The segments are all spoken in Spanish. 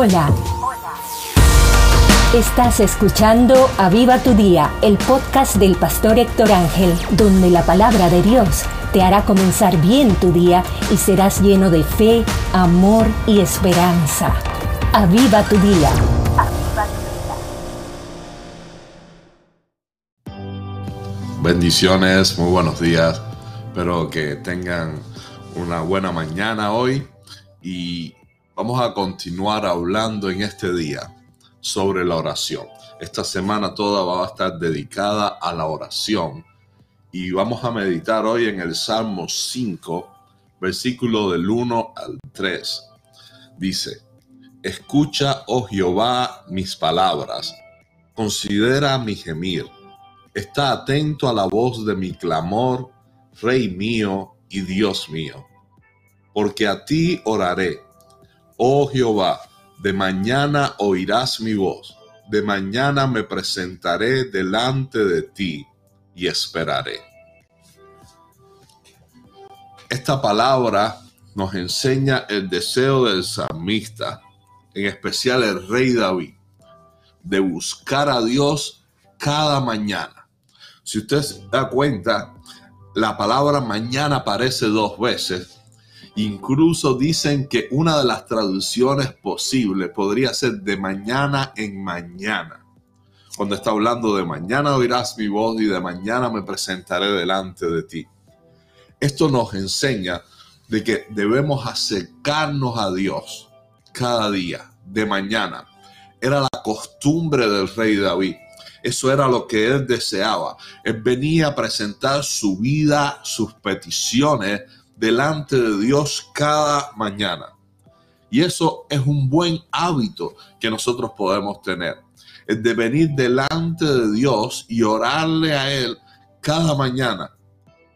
Hola. Estás escuchando Aviva tu Día, el podcast del pastor Héctor Ángel, donde la palabra de Dios te hará comenzar bien tu día y serás lleno de fe, amor y esperanza. Aviva tu Día. Bendiciones, muy buenos días. Espero que tengan una buena mañana hoy y vamos a continuar hablando en este día sobre la oración. Esta semana toda va a estar dedicada a la oración y vamos a meditar hoy en el Salmo 5, versículo del 1 al 3. Dice, Escucha, oh Jehová, mis palabras, considera mi gemir, está atento a la voz de mi clamor, Rey mío y Dios mío, porque a ti oraré, oh Jehová, de mañana oirás mi voz, de mañana me presentaré delante de ti y esperaré. Esta palabra nos enseña el deseo del salmista, en especial el rey David, de buscar a Dios cada mañana. Si usted se da cuenta, la palabra mañana aparece dos veces Incluso dicen que una de las traducciones posibles podría ser de mañana en mañana. Cuando está hablando de mañana oirás mi voz y de mañana me presentaré delante de ti. Esto nos enseña de que debemos acercarnos a Dios cada día, de mañana. Era la costumbre del rey David. Eso era lo que él deseaba. Él venía a presentar su vida, sus peticiones delante de Dios cada mañana. Y eso es un buen hábito que nosotros podemos tener. Es de venir delante de Dios y orarle a Él cada mañana.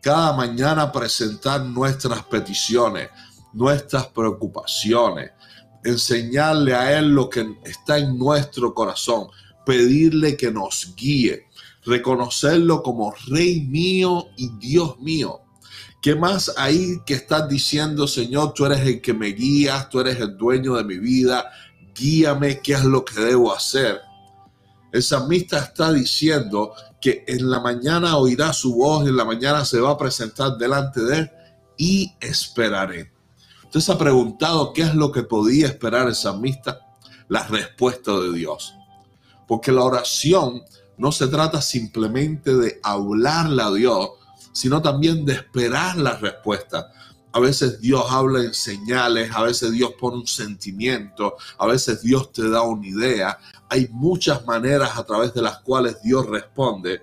Cada mañana presentar nuestras peticiones, nuestras preocupaciones, enseñarle a Él lo que está en nuestro corazón, pedirle que nos guíe, reconocerlo como Rey mío y Dios mío. ¿Qué más ahí que estás diciendo, Señor, tú eres el que me guías, tú eres el dueño de mi vida, guíame qué es lo que debo hacer? El salmista está diciendo que en la mañana oirá su voz, en la mañana se va a presentar delante de él y esperaré. Usted se ha preguntado qué es lo que podía esperar el salmista, la respuesta de Dios. Porque la oración no se trata simplemente de hablarle a Dios, sino también de esperar la respuesta. A veces Dios habla en señales, a veces Dios pone un sentimiento, a veces Dios te da una idea. Hay muchas maneras a través de las cuales Dios responde.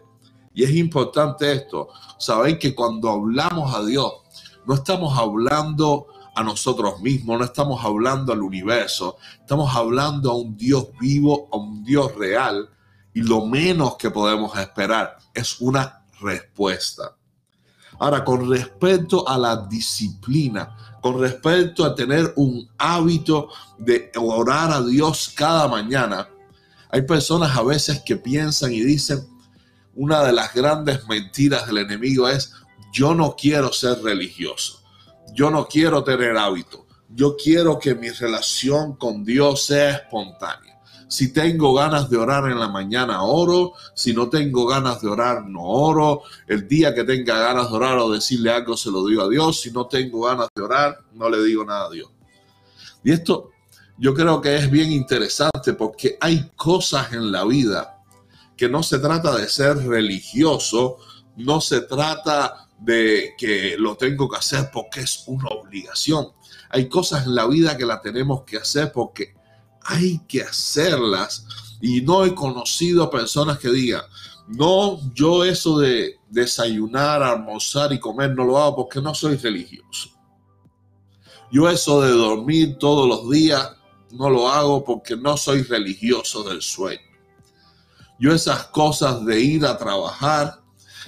Y es importante esto, saben que cuando hablamos a Dios, no estamos hablando a nosotros mismos, no estamos hablando al universo, estamos hablando a un Dios vivo, a un Dios real, y lo menos que podemos esperar es una respuesta. Ahora, con respecto a la disciplina, con respecto a tener un hábito de orar a Dios cada mañana, hay personas a veces que piensan y dicen, una de las grandes mentiras del enemigo es, yo no quiero ser religioso, yo no quiero tener hábito, yo quiero que mi relación con Dios sea espontánea. Si tengo ganas de orar en la mañana, oro. Si no tengo ganas de orar, no oro. El día que tenga ganas de orar o decirle algo, se lo digo a Dios. Si no tengo ganas de orar, no le digo nada a Dios. Y esto yo creo que es bien interesante porque hay cosas en la vida que no se trata de ser religioso, no se trata de que lo tengo que hacer porque es una obligación. Hay cosas en la vida que la tenemos que hacer porque hay que hacerlas. Y no he conocido personas que digan, no, yo eso de desayunar, almorzar y comer no lo hago porque no soy religioso. Yo eso de dormir todos los días no lo hago porque no soy religioso del sueño. Yo esas cosas de ir a trabajar,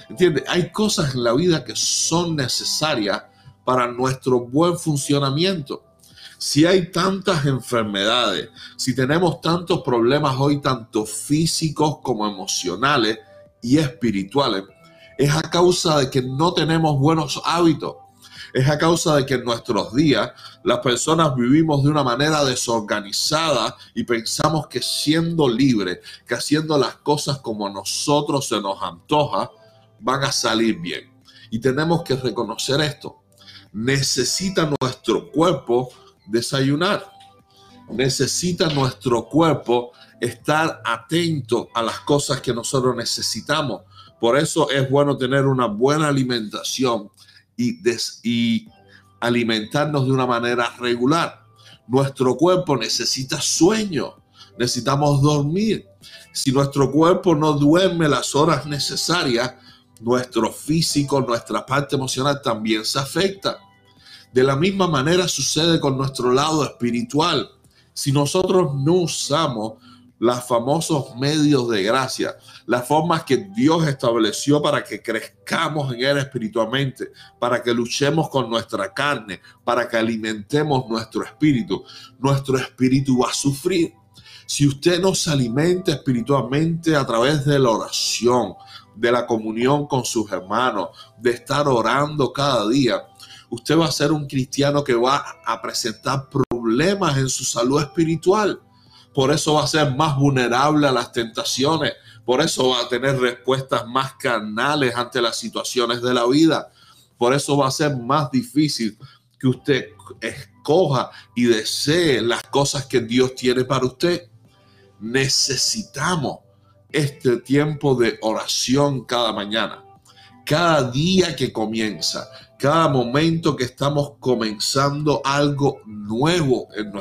¿entiendes? Hay cosas en la vida que son necesarias para nuestro buen funcionamiento si hay tantas enfermedades, si tenemos tantos problemas hoy, tanto físicos como emocionales y espirituales, es a causa de que no tenemos buenos hábitos. Es a causa de que en nuestros días las personas vivimos de una manera desorganizada y pensamos que siendo libres, que haciendo las cosas como nosotros se nos antoja, van a salir bien. Y tenemos que reconocer esto. Necesita nuestro cuerpo desayunar. Necesita nuestro cuerpo estar atento a las cosas que nosotros necesitamos. Por eso es bueno tener una buena alimentación y, y alimentarnos de una manera regular. Nuestro cuerpo necesita sueño, necesitamos dormir. Si nuestro cuerpo no duerme las horas necesarias, nuestro físico, nuestra parte emocional también se afecta. De la misma manera sucede con nuestro lado espiritual. Si nosotros no usamos los famosos medios de gracia, las formas que Dios estableció para que crezcamos en Él espiritualmente, para que luchemos con nuestra carne, para que alimentemos nuestro espíritu, nuestro espíritu va a sufrir. Si usted no se alimenta espiritualmente a través de la oración, de la comunión con sus hermanos, de estar orando cada día, usted va a ser un cristiano que va a presentar problemas en su salud espiritual. Por eso va a ser más vulnerable a las tentaciones, por eso va a tener respuestas más carnales ante las situaciones de la vida, por eso va a ser más difícil que usted escoja y desee las cosas que Dios tiene para usted. Necesitamos este tiempo de oración cada mañana, cada día que comienza, cada momento que estamos comenzando algo nuevo en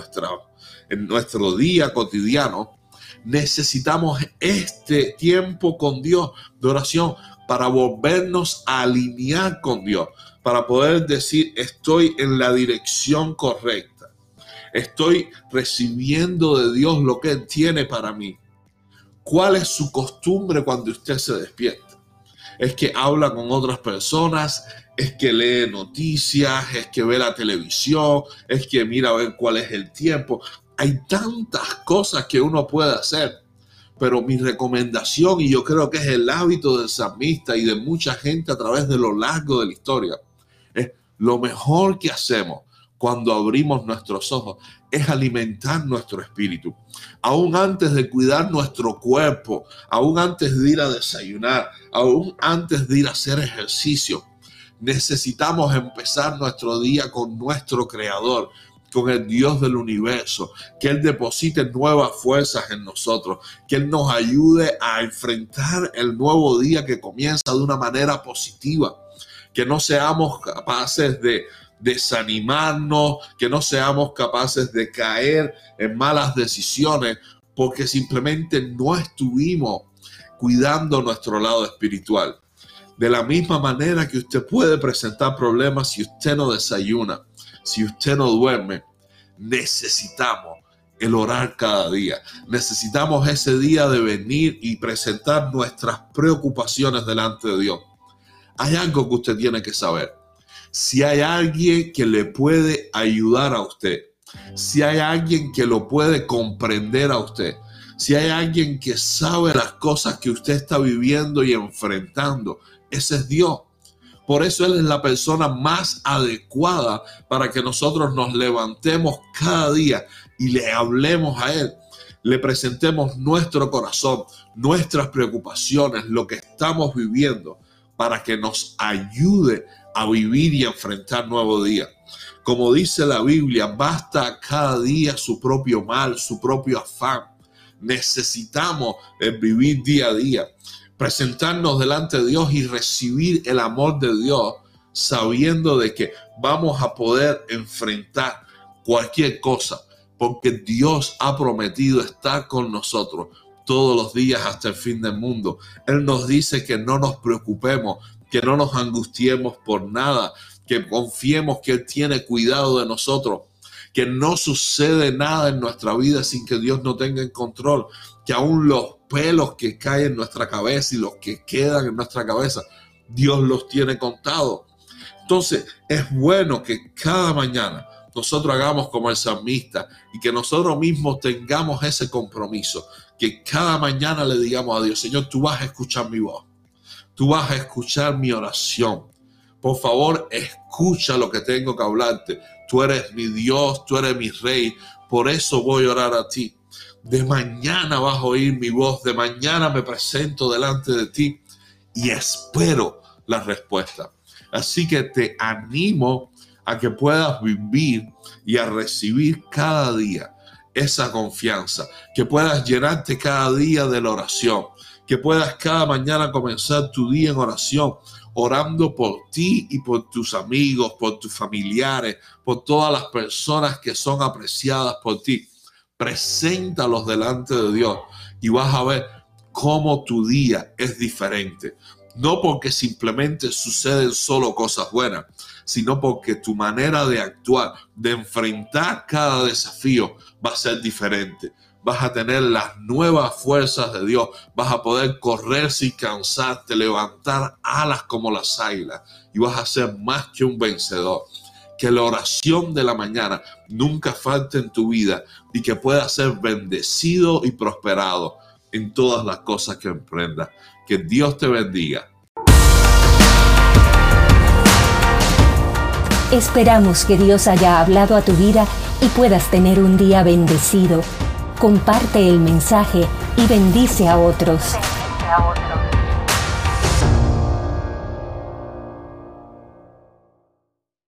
en nuestro día cotidiano, necesitamos este tiempo con Dios de oración para volvernos a alinear con Dios, para poder decir, estoy en la dirección correcta, estoy recibiendo de Dios lo que Él tiene para mí. ¿Cuál es su costumbre cuando usted se despierta? Es que habla con otras personas, es que lee noticias, es que ve la televisión, es que mira a ver cuál es el tiempo. Hay tantas cosas que uno puede hacer, pero mi recomendación, y yo creo que es el hábito del salmista y de mucha gente a través de lo largo de la historia, es lo mejor que hacemos cuando abrimos nuestros ojos es alimentar nuestro espíritu. Aún antes de cuidar nuestro cuerpo, aún antes de ir a desayunar, aún antes de ir a hacer ejercicio, necesitamos empezar nuestro día con nuestro creador, con el Dios del universo, que Él deposite nuevas fuerzas en nosotros, que Él nos ayude a enfrentar el nuevo día que comienza de una manera positiva, que no seamos capaces de desanimarnos, que no seamos capaces de caer en malas decisiones, porque simplemente no estuvimos cuidando nuestro lado espiritual. De la misma manera que usted puede presentar problemas si usted no desayuna, si usted no duerme, necesitamos el orar cada día. Necesitamos ese día de venir y presentar nuestras preocupaciones delante de Dios. Hay algo que usted tiene que saber. Si hay alguien que le puede ayudar a usted, si hay alguien que lo puede comprender a usted, si hay alguien que sabe las cosas que usted está viviendo y enfrentando, ese es Dios. Por eso Él es la persona más adecuada para que nosotros nos levantemos cada día y le hablemos a Él. Le presentemos nuestro corazón, nuestras preocupaciones, lo que estamos viviendo, para que nos ayude a vivir y enfrentar nuevo día. Como dice la Biblia, basta cada día su propio mal, su propio afán. Necesitamos vivir día a día presentarnos delante de Dios y recibir el amor de Dios, sabiendo de que vamos a poder enfrentar cualquier cosa, porque Dios ha prometido estar con nosotros todos los días hasta el fin del mundo. Él nos dice que no nos preocupemos, que no nos angustiemos por nada, que confiemos que Él tiene cuidado de nosotros, que no sucede nada en nuestra vida sin que Dios no tenga en control, que aún los pelos que caen en nuestra cabeza y los que quedan en nuestra cabeza, Dios los tiene contados. Entonces, es bueno que cada mañana nosotros hagamos como el salmista y que nosotros mismos tengamos ese compromiso, que cada mañana le digamos a Dios, Señor, tú vas a escuchar mi voz, tú vas a escuchar mi oración, Por favor, escucha lo que tengo que hablarte. Tú eres mi Dios, tú eres mi rey. Por eso voy a orar a ti. De mañana vas a oír mi voz. De mañana me presento delante de ti y espero la respuesta. Así que te animo a que puedas vivir y a recibir cada día esa confianza, que puedas llenarte cada día de la oración, que puedas cada mañana comenzar tu día en oración, orando por ti y por tus amigos, por tus familiares, por todas las personas que son apreciadas por ti. Preséntalos delante de Dios y vas a ver cómo tu día es diferente. No porque simplemente suceden solo cosas buenas, sino porque tu manera de actuar, de enfrentar cada desafío va a ser diferente. Vas a tener las nuevas fuerzas de Dios, vas a poder correr sin cansarte, levantar alas como las águilas y vas a ser más que un vencedor. Que la oración de la mañana nunca falte en tu vida y que puedas ser bendecido y prosperado en todas las cosas que emprendas. Que Dios te bendiga. Esperamos que Dios haya hablado a tu vida y puedas tener un día bendecido. Comparte el mensaje y bendice a otros.